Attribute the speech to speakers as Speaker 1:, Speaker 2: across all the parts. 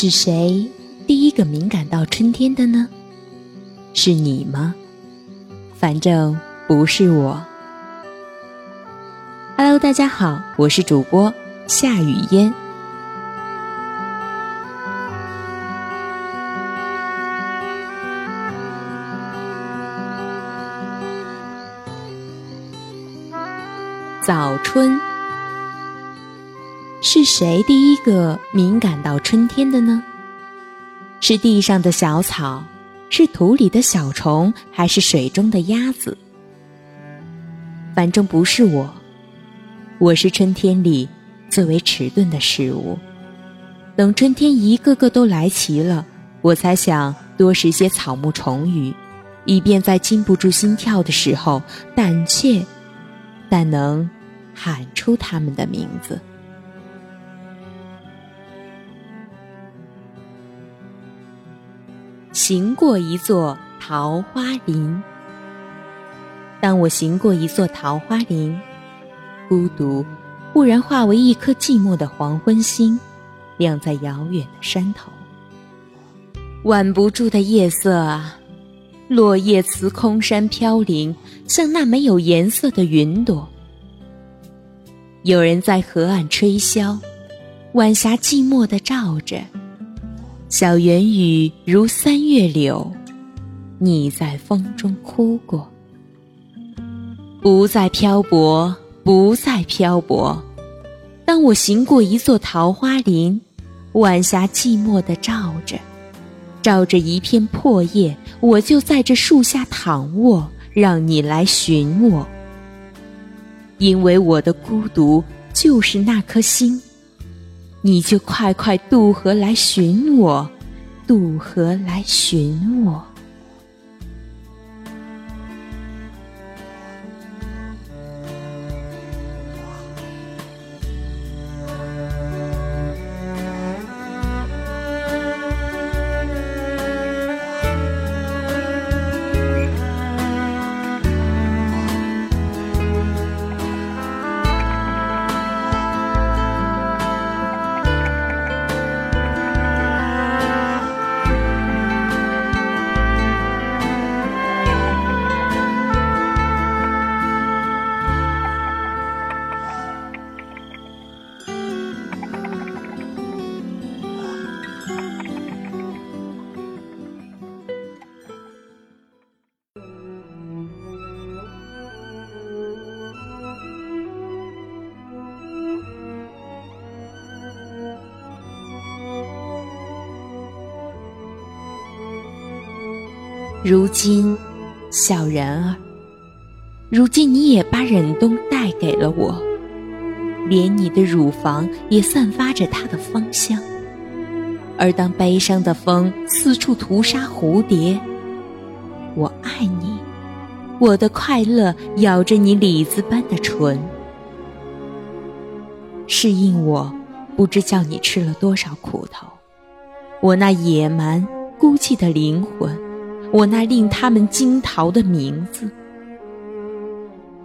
Speaker 1: 是谁第一个敏感到春天的呢？是你吗？反正不是我。Hello，大家好，我是主播夏雨嫣。早春。是谁第一个敏感到春天的呢？是地上的小草，是土里的小虫，还是水中的鸭子？反正不是我。我是春天里最为迟钝的事物。等春天一个个都来齐了，我才想多食些草木虫鱼，以便在禁不住心跳的时候，胆怯，但能喊出它们的名字。行过一座桃花林，当我行过一座桃花林，孤独忽然化为一颗寂寞的黄昏星，亮在遥远的山头。挽不住的夜色啊，落叶辞空山飘零，像那没有颜色的云朵。有人在河岸吹箫，晚霞寂寞地照着。小圆雨如三月柳，你在风中哭过。不再漂泊，不再漂泊。当我行过一座桃花林，晚霞寂寞地照着，照着一片破叶，我就在这树下躺卧，让你来寻我。因为我的孤独就是那颗心。你就快快渡河来寻我，渡河来寻我。如今，小人儿，如今你也把忍冬带给了我，连你的乳房也散发着它的芳香。而当悲伤的风四处屠杀蝴蝶，我爱你，我的快乐咬着你李子般的唇，适应我，不知叫你吃了多少苦头，我那野蛮孤寂的灵魂。我那令他们惊逃的名字，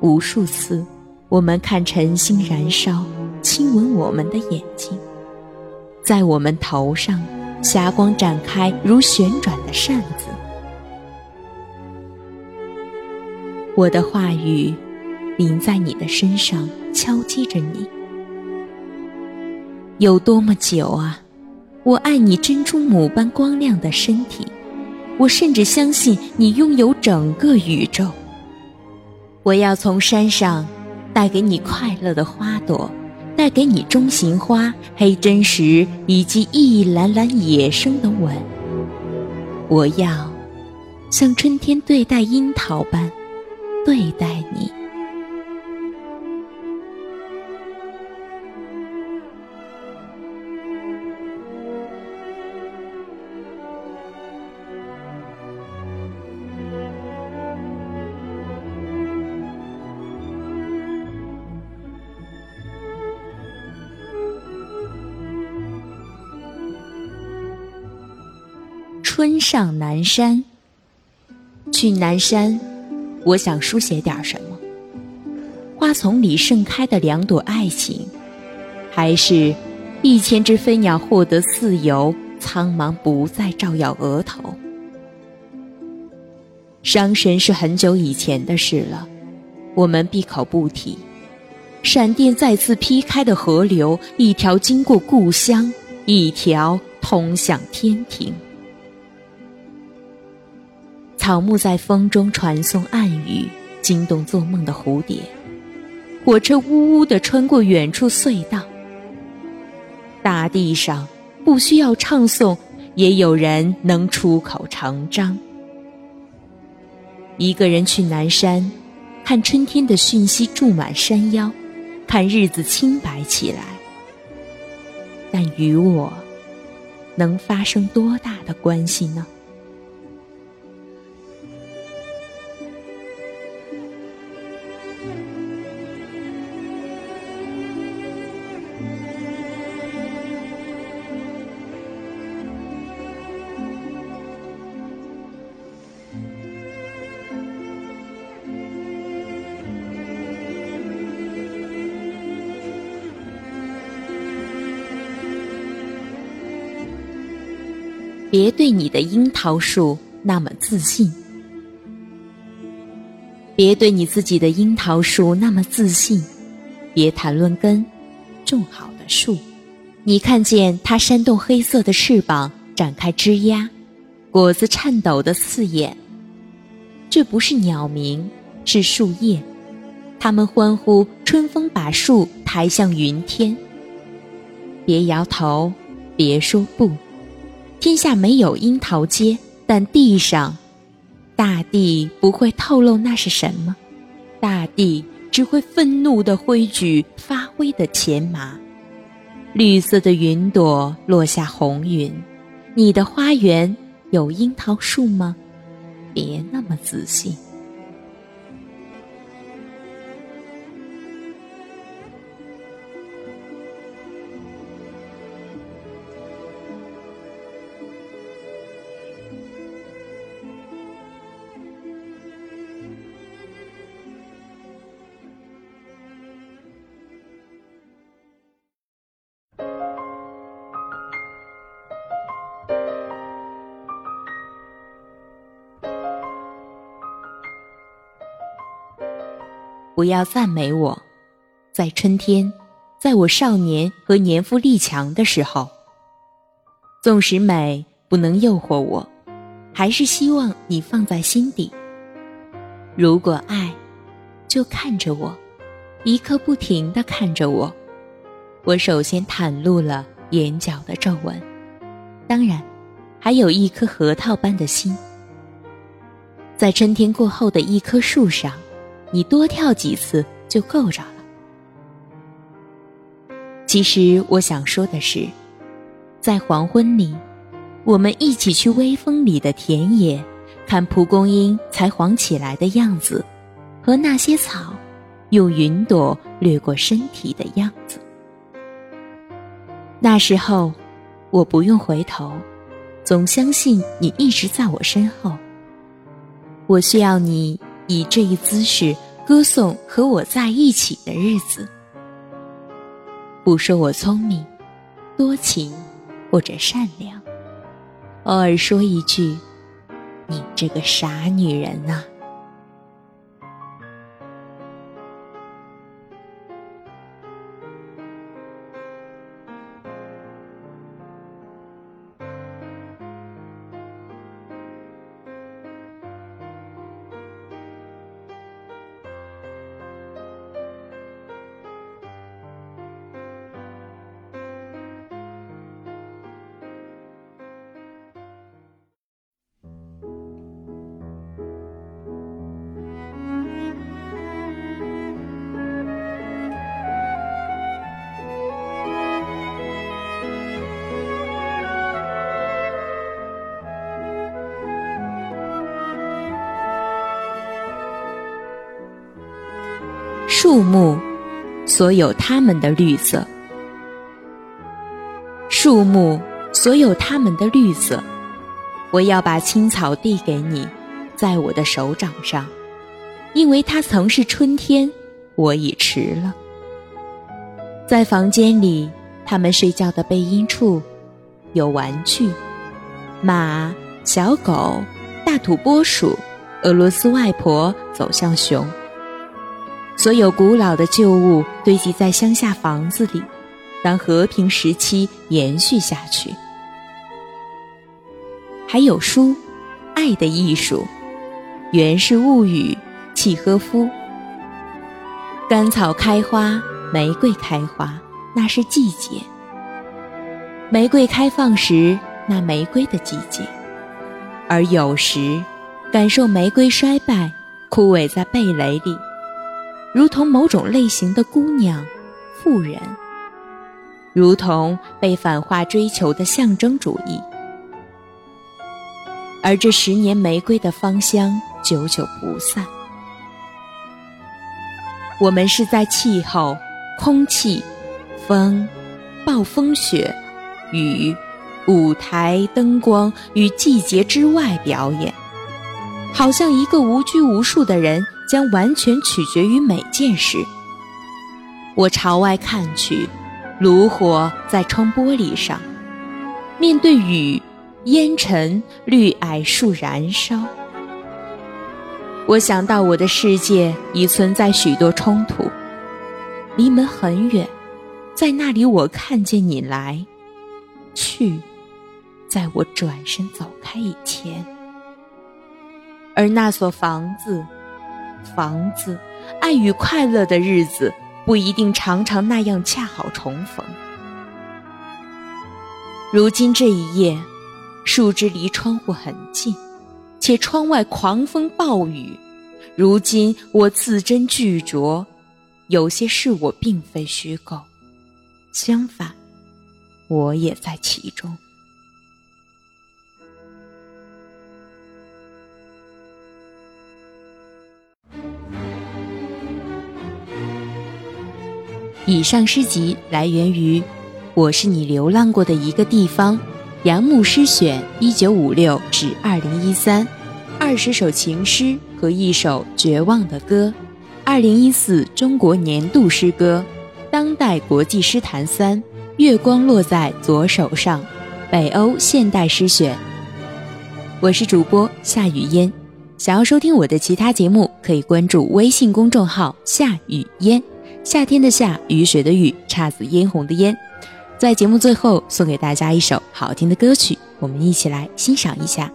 Speaker 1: 无数次，我们看晨星燃烧，亲吻我们的眼睛，在我们头上，霞光展开如旋转的扇子。我的话语，淋在你的身上，敲击着你。有多么久啊！我爱你珍珠母般光亮的身体。我甚至相信你拥有整个宇宙。我要从山上带给你快乐的花朵，带给你中型花、黑真实以及一篮篮野生的吻。我要像春天对待樱桃般对待你。春上南山，去南山，我想书写点什么？花丛里盛开的两朵爱情，还是一千只飞鸟获得自由，苍茫不再照耀额头。伤神是很久以前的事了，我们闭口不提。闪电再次劈开的河流，一条经过故乡，一条通向天庭。草木在风中传送暗语，惊动做梦的蝴蝶。火车呜呜地穿过远处隧道。大地上不需要唱诵，也有人能出口成章。一个人去南山，看春天的讯息注满山腰。看日子清白起来，但与我能发生多大的关系呢？别对你的樱桃树那么自信，别对你自己的樱桃树那么自信，别谈论根，种好的树，你看见它扇动黑色的翅膀，展开枝桠，果子颤抖的刺眼。这不是鸟鸣，是树叶，它们欢呼，春风把树抬向云天。别摇头，别说不。天下没有樱桃街，但地上，大地不会透露那是什么，大地只会愤怒地挥举发威的前麻。绿色的云朵落下红云，你的花园有樱桃树吗？别那么自信。不要赞美我，在春天，在我少年和年富力强的时候。纵使美不能诱惑我，还是希望你放在心底。如果爱，就看着我，一刻不停的看着我。我首先袒露了眼角的皱纹，当然，还有一颗核桃般的心。在春天过后的一棵树上。你多跳几次就够着了。其实我想说的是，在黄昏里，我们一起去微风里的田野，看蒲公英才黄起来的样子，和那些草用云朵掠过身体的样子。那时候，我不用回头，总相信你一直在我身后。我需要你。以这一姿势歌颂和我在一起的日子，不说我聪明、多情或者善良，偶尔说一句：“你这个傻女人啊。”树木，所有它们的绿色；树木，所有它们的绿色。我要把青草递给你，在我的手掌上，因为它曾是春天，我已迟了。在房间里，他们睡觉的背阴处，有玩具。马、小狗、大土拨鼠、俄罗斯外婆走向熊。所有古老的旧物堆积在乡下房子里，让和平时期延续下去。还有书，《爱的艺术》，《源氏物语》，契诃夫。甘草开花，玫瑰开花，那是季节。玫瑰开放时，那玫瑰的季节；而有时，感受玫瑰衰败、枯萎在蓓蕾里。如同某种类型的姑娘、妇人，如同被反化追求的象征主义，而这十年玫瑰的芳香久久不散。我们是在气候、空气、风、暴风雪、雨、舞台、灯光与季节之外表演，好像一个无拘无束的人。将完全取决于每件事。我朝外看去，炉火在窗玻璃上，面对雨、烟尘、绿矮树燃烧。我想到我的世界已存在许多冲突，离门很远，在那里我看见你来去，在我转身走开以前，而那所房子。房子，爱与快乐的日子不一定常常那样恰好重逢。如今这一夜，树枝离窗户很近，且窗外狂风暴雨。如今我字斟句酌，有些事我并非虚构，相反，我也在其中。以上诗集来源于《我是你流浪过的一个地方》，杨牧诗选，一九五六至二零一三，二十首情诗和一首绝望的歌，二零一四中国年度诗歌，当代国际诗坛三，月光落在左手上，北欧现代诗选。我是主播夏雨嫣，想要收听我的其他节目，可以关注微信公众号夏雨嫣。夏天的夏，雨水的雨，姹紫嫣红的嫣，在节目最后送给大家一首好听的歌曲，我们一起来欣赏一下。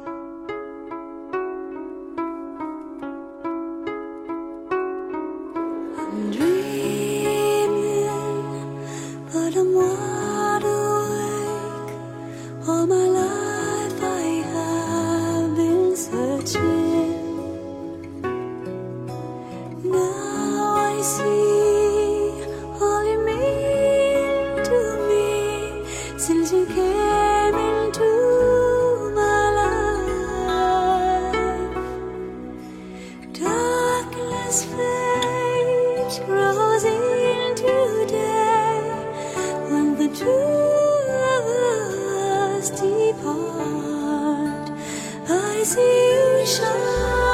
Speaker 1: keeps into today when the two of us depart.
Speaker 2: I see you shine.